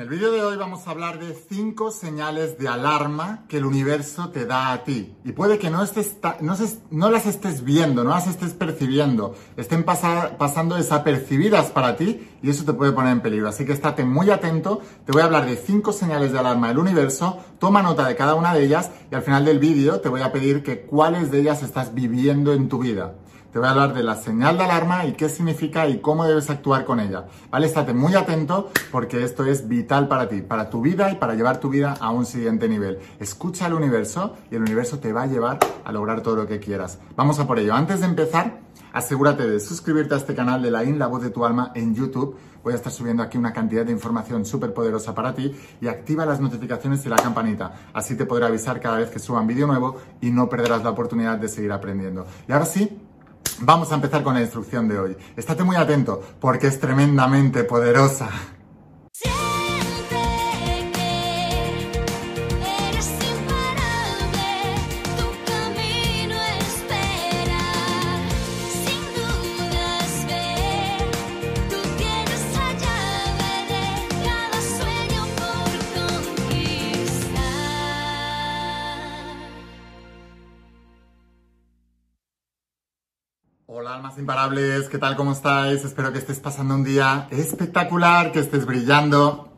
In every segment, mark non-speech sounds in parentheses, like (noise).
En el vídeo de hoy vamos a hablar de 5 señales de alarma que el universo te da a ti. Y puede que no, estés, no, las estés viendo, no las estés percibiendo, estén pasando desapercibidas para ti y eso te puede poner en peligro. Así que estate muy atento, te voy a hablar de 5 señales de alarma del universo, toma nota de cada una de ellas y al final del vídeo te voy a pedir que cuáles de ellas estás viviendo en tu vida te voy a hablar de la señal de alarma y qué significa y cómo debes actuar con ella. ¿Vale? Estate muy atento porque esto es vital para ti, para tu vida y para llevar tu vida a un siguiente nivel. Escucha al universo y el universo te va a llevar a lograr todo lo que quieras. Vamos a por ello. Antes de empezar, asegúrate de suscribirte a este canal de la IN, la voz de tu alma, en YouTube. Voy a estar subiendo aquí una cantidad de información súper poderosa para ti y activa las notificaciones y la campanita. Así te podré avisar cada vez que suba un vídeo nuevo y no perderás la oportunidad de seguir aprendiendo. Y ahora sí, Vamos a empezar con la instrucción de hoy. Estate muy atento porque es tremendamente poderosa. Imparables, ¿qué tal? ¿Cómo estáis? Espero que estés pasando un día espectacular, que estés brillando,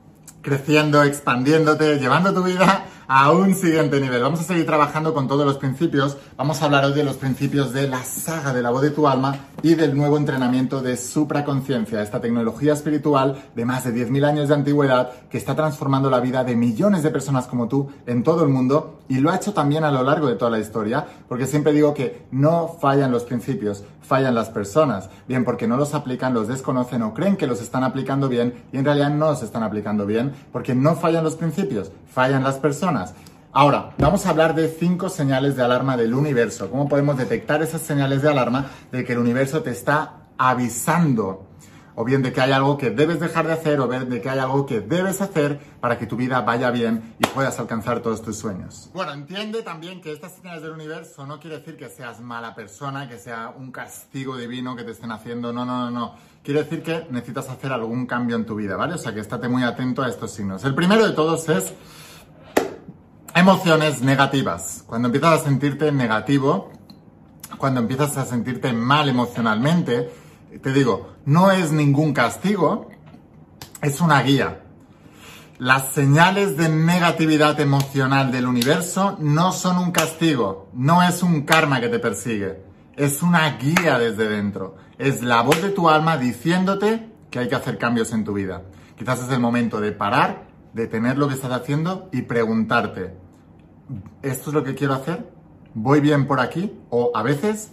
creciendo, expandiéndote, llevando tu vida a un siguiente nivel. Vamos a seguir trabajando con todos los principios. Vamos a hablar hoy de los principios de la saga de la voz de tu alma y del nuevo entrenamiento de supraconciencia, esta tecnología espiritual de más de 10.000 años de antigüedad que está transformando la vida de millones de personas como tú en todo el mundo y lo ha hecho también a lo largo de toda la historia, porque siempre digo que no fallan los principios, fallan las personas, bien porque no los aplican, los desconocen o creen que los están aplicando bien y en realidad no los están aplicando bien, porque no fallan los principios, fallan las personas. Ahora, vamos a hablar de cinco señales de alarma del universo. ¿Cómo podemos detectar esas señales de alarma de que el universo te está avisando? O bien de que hay algo que debes dejar de hacer, o bien de que hay algo que debes hacer para que tu vida vaya bien y puedas alcanzar todos tus sueños. Bueno, entiende también que estas señales del universo no quiere decir que seas mala persona, que sea un castigo divino que te estén haciendo. No, no, no, no. Quiere decir que necesitas hacer algún cambio en tu vida, ¿vale? O sea que estate muy atento a estos signos. El primero de todos es Emociones negativas. Cuando empiezas a sentirte negativo, cuando empiezas a sentirte mal emocionalmente, te digo, no es ningún castigo, es una guía. Las señales de negatividad emocional del universo no son un castigo, no es un karma que te persigue, es una guía desde dentro. Es la voz de tu alma diciéndote que hay que hacer cambios en tu vida. Quizás es el momento de parar, detener lo que estás haciendo y preguntarte, ¿esto es lo que quiero hacer? ¿Voy bien por aquí? O a veces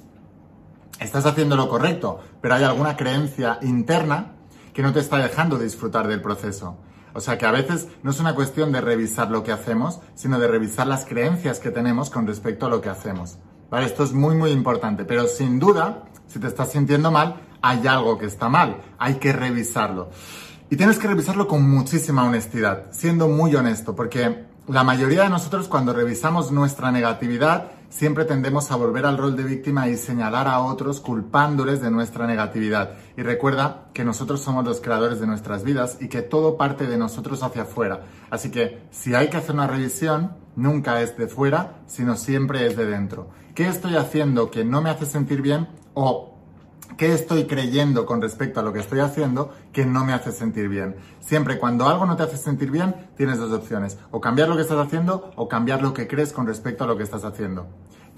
estás haciendo lo correcto, pero hay alguna creencia interna que no te está dejando disfrutar del proceso. O sea que a veces no es una cuestión de revisar lo que hacemos, sino de revisar las creencias que tenemos con respecto a lo que hacemos. Esto es muy muy importante, pero sin duda, si te estás sintiendo mal, hay algo que está mal, hay que revisarlo. Y tienes que revisarlo con muchísima honestidad, siendo muy honesto, porque la mayoría de nosotros cuando revisamos nuestra negatividad siempre tendemos a volver al rol de víctima y señalar a otros culpándoles de nuestra negatividad. Y recuerda que nosotros somos los creadores de nuestras vidas y que todo parte de nosotros hacia afuera. Así que si hay que hacer una revisión, nunca es de fuera, sino siempre es de dentro. ¿Qué estoy haciendo que no me hace sentir bien? O qué estoy creyendo con respecto a lo que estoy haciendo que no me hace sentir bien. Siempre cuando algo no te hace sentir bien, tienes dos opciones, o cambiar lo que estás haciendo o cambiar lo que crees con respecto a lo que estás haciendo.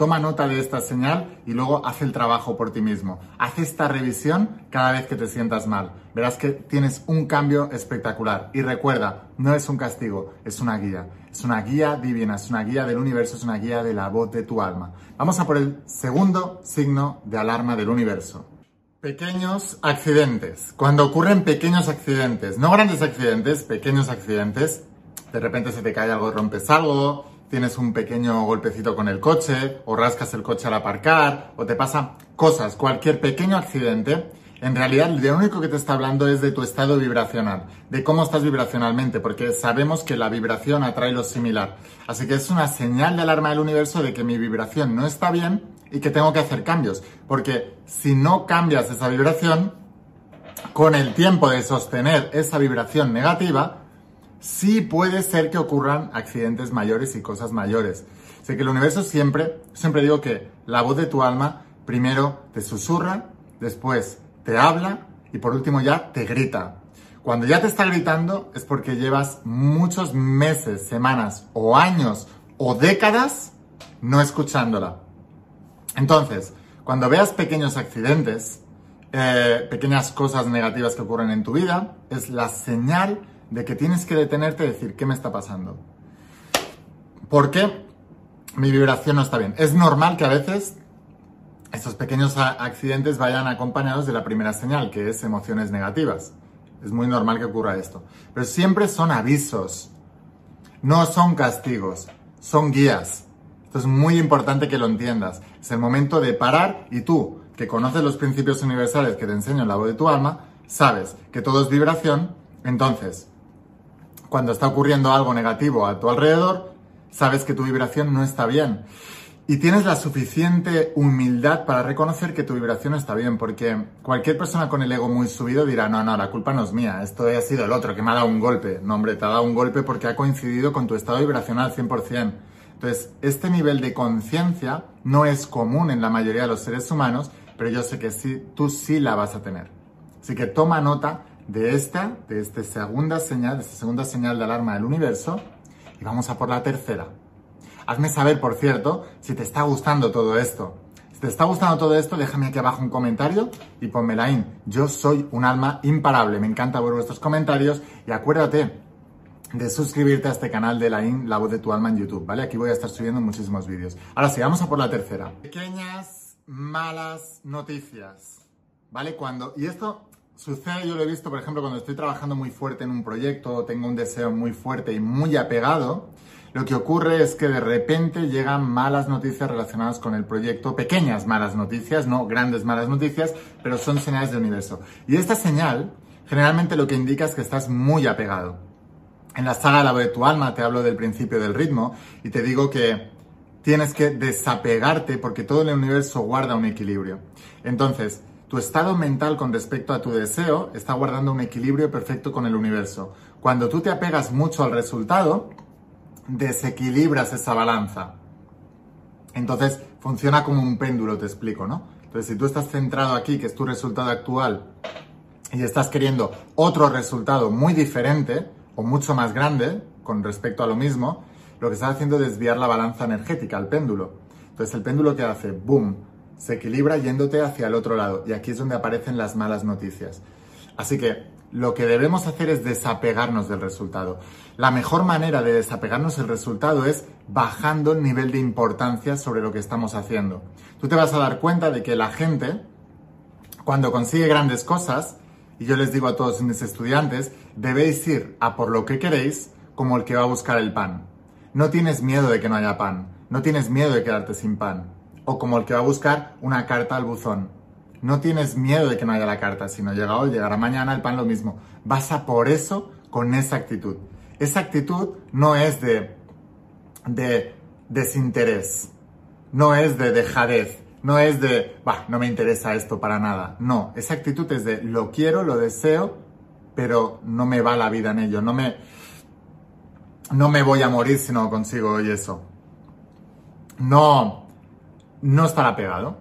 Toma nota de esta señal y luego haz el trabajo por ti mismo. Haz esta revisión cada vez que te sientas mal. Verás que tienes un cambio espectacular. Y recuerda, no es un castigo, es una guía. Es una guía divina, es una guía del universo, es una guía de la voz de tu alma. Vamos a por el segundo signo de alarma del universo. Pequeños accidentes. Cuando ocurren pequeños accidentes, no grandes accidentes, pequeños accidentes, de repente se te cae algo, rompes algo, tienes un pequeño golpecito con el coche, o rascas el coche al aparcar, o te pasan cosas, cualquier pequeño accidente, en realidad lo único que te está hablando es de tu estado vibracional, de cómo estás vibracionalmente, porque sabemos que la vibración atrae lo similar. Así que es una señal de alarma del universo de que mi vibración no está bien y que tengo que hacer cambios. Porque si no cambias esa vibración, con el tiempo de sostener esa vibración negativa, sí puede ser que ocurran accidentes mayores y cosas mayores. Sé que el universo siempre, siempre digo que la voz de tu alma primero te susurra, después te habla y por último ya te grita. Cuando ya te está gritando es porque llevas muchos meses, semanas o años o décadas no escuchándola. Entonces, cuando veas pequeños accidentes, eh, pequeñas cosas negativas que ocurren en tu vida, es la señal de que tienes que detenerte y decir, ¿qué me está pasando? ¿Por qué mi vibración no está bien? Es normal que a veces estos pequeños accidentes vayan acompañados de la primera señal, que es emociones negativas. Es muy normal que ocurra esto. Pero siempre son avisos, no son castigos, son guías. Esto es muy importante que lo entiendas. Es el momento de parar y tú, que conoces los principios universales que te enseño en la voz de tu alma, sabes que todo es vibración, entonces, cuando está ocurriendo algo negativo a tu alrededor, sabes que tu vibración no está bien. Y tienes la suficiente humildad para reconocer que tu vibración está bien, porque cualquier persona con el ego muy subido dirá, no, no, la culpa no es mía, esto ha sido el otro que me ha dado un golpe. No, hombre, te ha dado un golpe porque ha coincidido con tu estado vibracional 100%. Entonces, este nivel de conciencia no es común en la mayoría de los seres humanos pero yo sé que sí, tú sí la vas a tener. Así que toma nota de esta, de esta segunda señal, de esta segunda señal de alarma del universo y vamos a por la tercera. Hazme saber, por cierto, si te está gustando todo esto. Si te está gustando todo esto, déjame aquí abajo un comentario y ponmela in. Yo soy un alma imparable. Me encanta ver vuestros comentarios y acuérdate de suscribirte a este canal de la IN, la voz de tu alma en YouTube, ¿vale? Aquí voy a estar subiendo muchísimos vídeos. Ahora sí, vamos a por la tercera. Pequeñas malas noticias, ¿vale? Cuando, y esto sucede, yo lo he visto, por ejemplo, cuando estoy trabajando muy fuerte en un proyecto, tengo un deseo muy fuerte y muy apegado, lo que ocurre es que de repente llegan malas noticias relacionadas con el proyecto, pequeñas malas noticias, no grandes malas noticias, pero son señales de universo. Y esta señal generalmente lo que indica es que estás muy apegado. En la saga La voz de tu alma te hablo del principio del ritmo y te digo que tienes que desapegarte porque todo el universo guarda un equilibrio. Entonces, tu estado mental con respecto a tu deseo está guardando un equilibrio perfecto con el universo. Cuando tú te apegas mucho al resultado, desequilibras esa balanza. Entonces, funciona como un péndulo, te explico, ¿no? Entonces, si tú estás centrado aquí, que es tu resultado actual, y estás queriendo otro resultado muy diferente o mucho más grande con respecto a lo mismo, lo que está haciendo es desviar la balanza energética, el péndulo. Entonces el péndulo que hace, boom, se equilibra yéndote hacia el otro lado y aquí es donde aparecen las malas noticias. Así que lo que debemos hacer es desapegarnos del resultado. La mejor manera de desapegarnos del resultado es bajando el nivel de importancia sobre lo que estamos haciendo. Tú te vas a dar cuenta de que la gente, cuando consigue grandes cosas, y yo les digo a todos mis estudiantes, debéis ir a por lo que queréis como el que va a buscar el pan. No tienes miedo de que no haya pan, no tienes miedo de quedarte sin pan. O como el que va a buscar una carta al buzón. No tienes miedo de que no haya la carta, si no llega hoy, llegará mañana, el pan lo mismo. Vas a por eso con esa actitud. Esa actitud no es de, de desinterés, no es de dejadez, no es de, bah, no me interesa esto para nada. No, esa actitud es de lo quiero, lo deseo, pero no me va la vida en ello, no me, no me voy a morir si no consigo hoy eso. No, no estar apegado.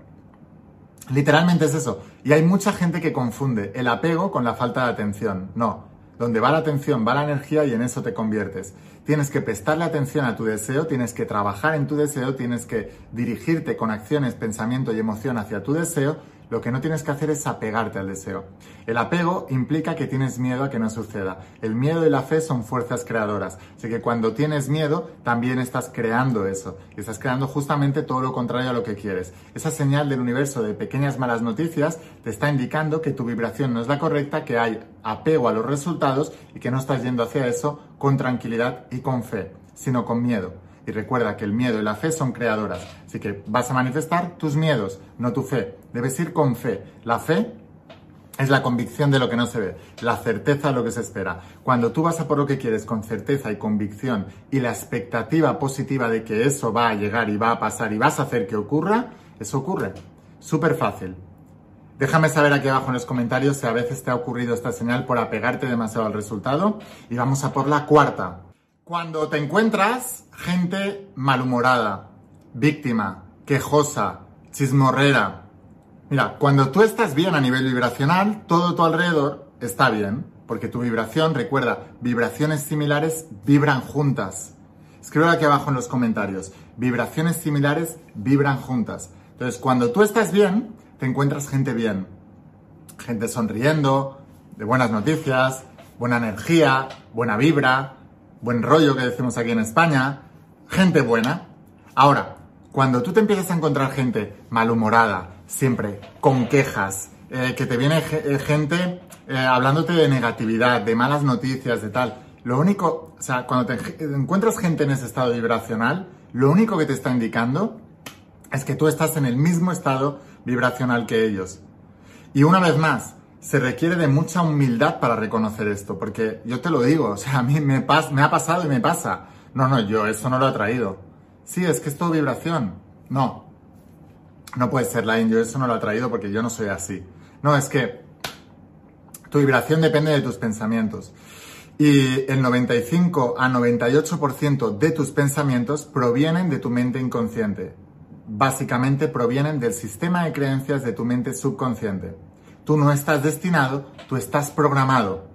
Literalmente es eso. Y hay mucha gente que confunde el apego con la falta de atención. No, donde va la atención va la energía y en eso te conviertes. Tienes que prestarle atención a tu deseo, tienes que trabajar en tu deseo, tienes que dirigirte con acciones, pensamiento y emoción hacia tu deseo lo que no tienes que hacer es apegarte al deseo. El apego implica que tienes miedo a que no suceda. El miedo y la fe son fuerzas creadoras. Así que cuando tienes miedo, también estás creando eso. Y estás creando justamente todo lo contrario a lo que quieres. Esa señal del universo de pequeñas malas noticias te está indicando que tu vibración no es la correcta, que hay apego a los resultados y que no estás yendo hacia eso con tranquilidad y con fe, sino con miedo. Y recuerda que el miedo y la fe son creadoras. Así que vas a manifestar tus miedos, no tu fe. Debes ir con fe. La fe es la convicción de lo que no se ve, la certeza de lo que se espera. Cuando tú vas a por lo que quieres con certeza y convicción y la expectativa positiva de que eso va a llegar y va a pasar y vas a hacer que ocurra, eso ocurre. Súper fácil. Déjame saber aquí abajo en los comentarios si a veces te ha ocurrido esta señal por apegarte demasiado al resultado. Y vamos a por la cuarta. Cuando te encuentras gente malhumorada, víctima, quejosa, chismorrera. Mira, cuando tú estás bien a nivel vibracional, todo tu alrededor está bien, porque tu vibración, recuerda, vibraciones similares vibran juntas. Escribe aquí abajo en los comentarios. Vibraciones similares vibran juntas. Entonces, cuando tú estás bien, te encuentras gente bien. Gente sonriendo, de buenas noticias, buena energía, buena vibra, buen rollo que decimos aquí en España. Gente buena. Ahora, cuando tú te empiezas a encontrar gente malhumorada, siempre con quejas, eh, que te viene eh, gente eh, hablándote de negatividad, de malas noticias, de tal, lo único, o sea, cuando te encuentras gente en ese estado vibracional, lo único que te está indicando es que tú estás en el mismo estado vibracional que ellos. Y una vez más, se requiere de mucha humildad para reconocer esto, porque yo te lo digo, o sea, a mí me, ha pasado y me pasa. No, no, yo eso no lo he traído. Sí, es que es todo vibración. No, no puede ser, Line, yo eso no lo he traído porque yo no soy así. No, es que tu vibración depende de tus pensamientos. Y el 95 a 98% de tus pensamientos provienen de tu mente inconsciente. Básicamente provienen del sistema de creencias de tu mente subconsciente. Tú no estás destinado, tú estás programado.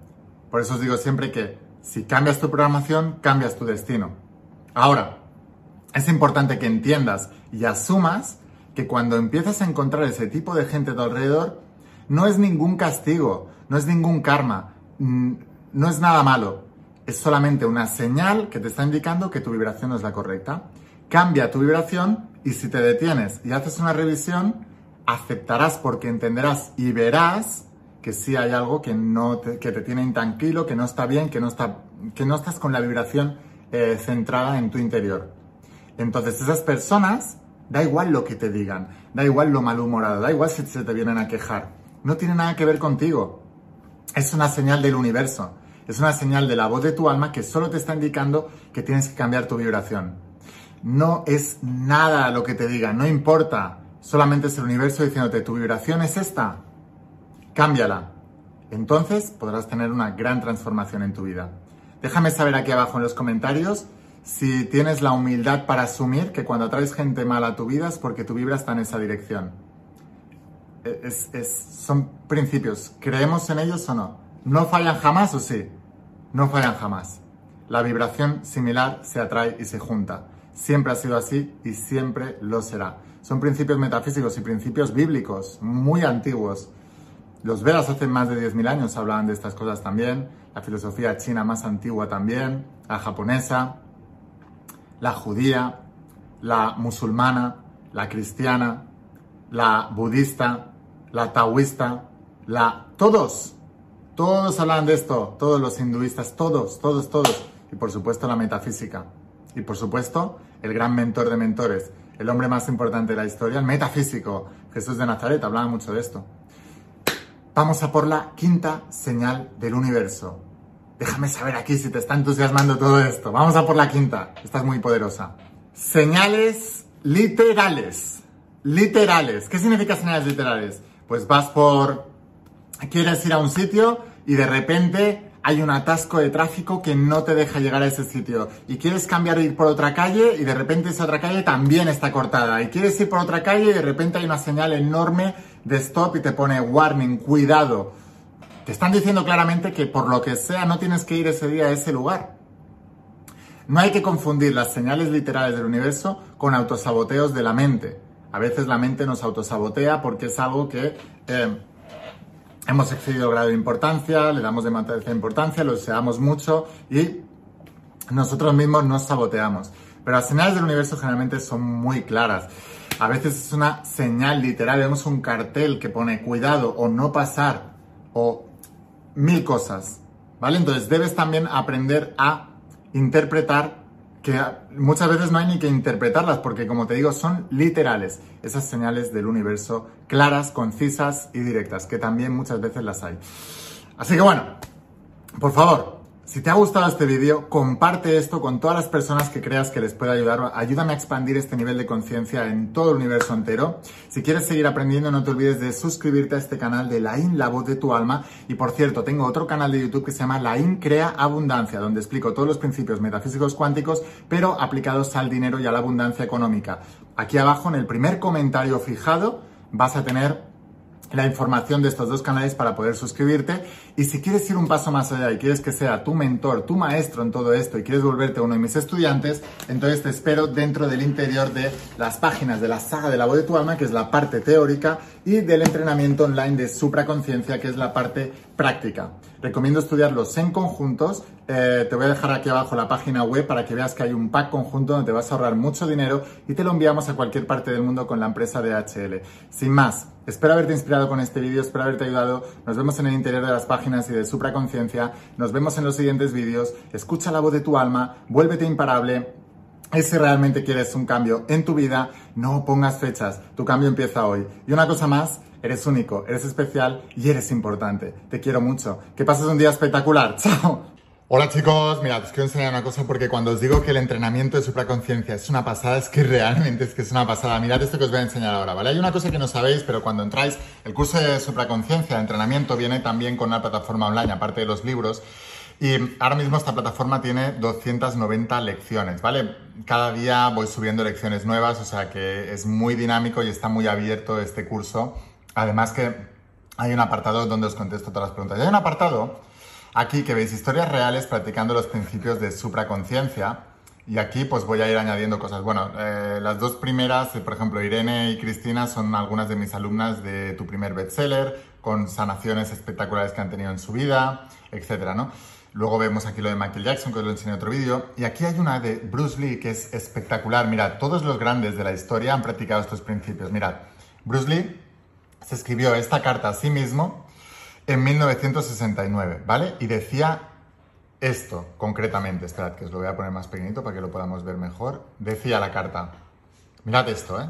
Por eso os digo siempre que si cambias tu programación, cambias tu destino. Ahora, es importante que entiendas y asumas que cuando empiezas a encontrar ese tipo de gente a tu alrededor, no es ningún castigo, no es ningún karma, mm, no es nada malo. Es solamente una señal que te está indicando que tu vibración no es la correcta. Cambia tu vibración y si te detienes y haces una revisión, aceptarás porque entenderás y verás que sí hay algo que, no te, que te tiene intranquilo, que no está bien, que no, está, que no estás con la vibración eh, centrada en tu interior. Entonces esas personas, da igual lo que te digan, da igual lo malhumorado, da igual si se te vienen a quejar, no tiene nada que ver contigo. Es una señal del universo. Es una señal de la voz de tu alma que solo te está indicando que tienes que cambiar tu vibración. No es nada lo que te diga, no importa. Solamente es el universo diciéndote, tu vibración es esta. Cámbiala. Entonces podrás tener una gran transformación en tu vida. Déjame saber aquí abajo en los comentarios si tienes la humildad para asumir que cuando traes gente mala a tu vida es porque tu vibra está en esa dirección. son principios. ¿Creemos en ellos o no? ¿No fallan jamás o sí? No fallan jamás. La vibración similar se atrae y se junta. Siempre ha sido así y siempre lo será. Son principios metafísicos y principios bíblicos muy antiguos. Los Vedas hace más de 10.000 años hablaban de estas cosas también. La filosofía china más antigua también. La japonesa, la judía, la musulmana, la cristiana, la budista, la taoísta, la... Todos todos hablan de esto, todos los hinduistas, todos, todos, todos. Y por supuesto la metafísica. Y por supuesto el gran mentor de mentores, el hombre más importante de la historia, el metafísico, Jesús de Nazaret, hablaba mucho de esto. Vamos a por la quinta señal del universo. Déjame saber aquí si te está entusiasmando todo esto. Vamos a por la quinta. Estás muy poderosa. Señales literales. Literales. ¿Qué significa señales literales? Pues vas por quieres ir a un sitio y de repente hay un atasco de tráfico que no te deja llegar a ese sitio. Y quieres cambiar de ir por otra calle y de repente esa otra calle también está cortada. Y quieres ir por otra calle y de repente hay una señal enorme de stop y te pone warning, cuidado. Te están diciendo claramente que por lo que sea no tienes que ir ese día a ese lugar. No hay que confundir las señales literales del universo con autosaboteos de la mente. A veces la mente nos autosabotea porque es algo que... Eh, hemos excedido grado de importancia, le damos demasiada importancia, lo deseamos mucho y nosotros mismos nos saboteamos. Pero las señales del universo generalmente son muy claras. A veces es una señal literal, vemos un cartel que pone cuidado o no pasar o mil cosas, ¿vale? Entonces debes también aprender a interpretar que muchas veces no hay ni que interpretarlas porque como te digo son literales, esas señales del universo claras, concisas y directas, que también muchas veces las hay. Así que bueno, por favor, Si te ha gustado este vídeo, comparte esto con todas las personas que creas que les puede ayudar. Ayúdame a expandir este nivel de conciencia en todo el universo entero. Si quieres seguir aprendiendo, no te olvides de suscribirte a este canal de Lain, la voz de tu alma. Y por cierto, tengo otro canal de YouTube que se llama Lain Crea Abundancia, donde explico todos los principios metafísicos cuánticos, pero aplicados al dinero y a la abundancia económica. Aquí abajo, en el primer comentario fijado, vas a tener la información de estos dos canales para poder suscribirte. Y si quieres ir un paso más allá y quieres que sea tu mentor, tu maestro en todo esto y quieres volverte uno de mis estudiantes, entonces te espero dentro del interior de las páginas de la saga de la voz de tu alma, que es la parte teórica, y del entrenamiento online de supraconciencia, que es la parte práctica. Recomiendo estudiarlos en conjuntos. Eh, te voy a dejar aquí abajo la página web para que veas que hay un pack conjunto donde te vas a ahorrar mucho dinero y te lo enviamos a cualquier parte del mundo con la empresa DHL. Sin más, espero haberte inspirado con este vídeo, espero haberte ayudado. Nos vemos en el interior de las páginas y de supraconciencia. Nos vemos en los siguientes vídeos. Escucha la voz de tu alma, vuélvete imparable. Y si realmente quieres un cambio en tu vida, no pongas fechas. Tu cambio empieza hoy. Y una cosa más, Eres único, eres especial y eres importante. Te quiero mucho. Que pases un día espectacular. (laughs) ¡Chao! Hola chicos, mirad, os quiero enseñar una cosa porque cuando os digo que el entrenamiento de supraconciencia es una pasada, es que realmente es que es una pasada. Mirad esto que os voy a enseñar ahora, ¿vale? Hay una cosa que no sabéis, pero cuando entráis, el curso de supraconciencia, de entrenamiento, viene también con una plataforma online, aparte de los libros. Y ahora mismo esta plataforma tiene 290 lecciones, ¿vale? Cada día voy subiendo lecciones nuevas, o sea que es muy dinámico y está muy abierto este curso Además que hay un apartado donde os contesto todas las preguntas. Y hay un apartado aquí que veis historias reales practicando los principios de supraconciencia. Y aquí pues voy a ir añadiendo cosas. Bueno, eh, las dos primeras, eh, por ejemplo, Irene y Cristina son algunas de mis alumnas de tu primer bestseller, con sanaciones espectaculares que han tenido en su vida, etcétera, ¿no? Luego vemos aquí lo de Michael Jackson, que os lo enseñé en otro vídeo. Y aquí hay una de Bruce Lee que es espectacular. Mirad, todos los grandes de la historia han practicado estos principios. Mirad, Bruce Lee se escribió esta carta a sí mismo en 1969, ¿vale? Y decía esto concretamente, esperad que os lo voy a poner más pequeñito para que lo podamos ver mejor. Decía la carta, mirad esto, ¿eh?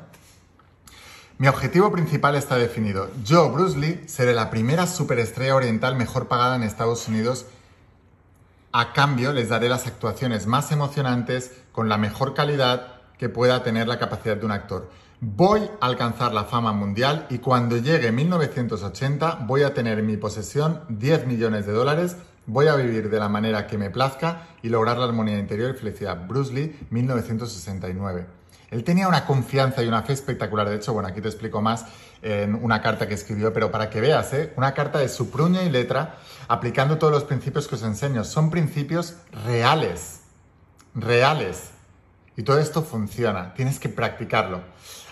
Mi objetivo principal está definido. Yo, Bruce Lee, seré la primera superestrella oriental mejor pagada en Estados Unidos. A cambio, les daré las actuaciones más emocionantes con la mejor calidad que pueda tener la capacidad de un actor. Voy a alcanzar la fama mundial y cuando llegue 1980 voy a tener en mi posesión 10 millones de dólares, voy a vivir de la manera que me plazca y lograr la armonía interior y felicidad. Bruce Lee, 1969. Él tenía una confianza y una fe espectacular. De hecho, bueno, aquí te explico más en una carta que escribió, pero para que veas, ¿eh? una carta de su puño y letra, aplicando todos los principios que os enseño. Son principios reales, reales. Y todo esto funciona, tienes que practicarlo.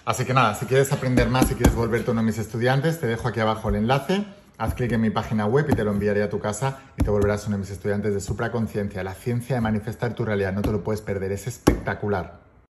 Así que nada, si quieres aprender más, si quieres volverte uno de mis estudiantes, te dejo aquí abajo el enlace. Haz clic en mi página web y te lo enviaré a tu casa y te volverás uno de mis estudiantes de supraconciencia, la ciencia de manifestar tu realidad. No te lo puedes perder, es espectacular.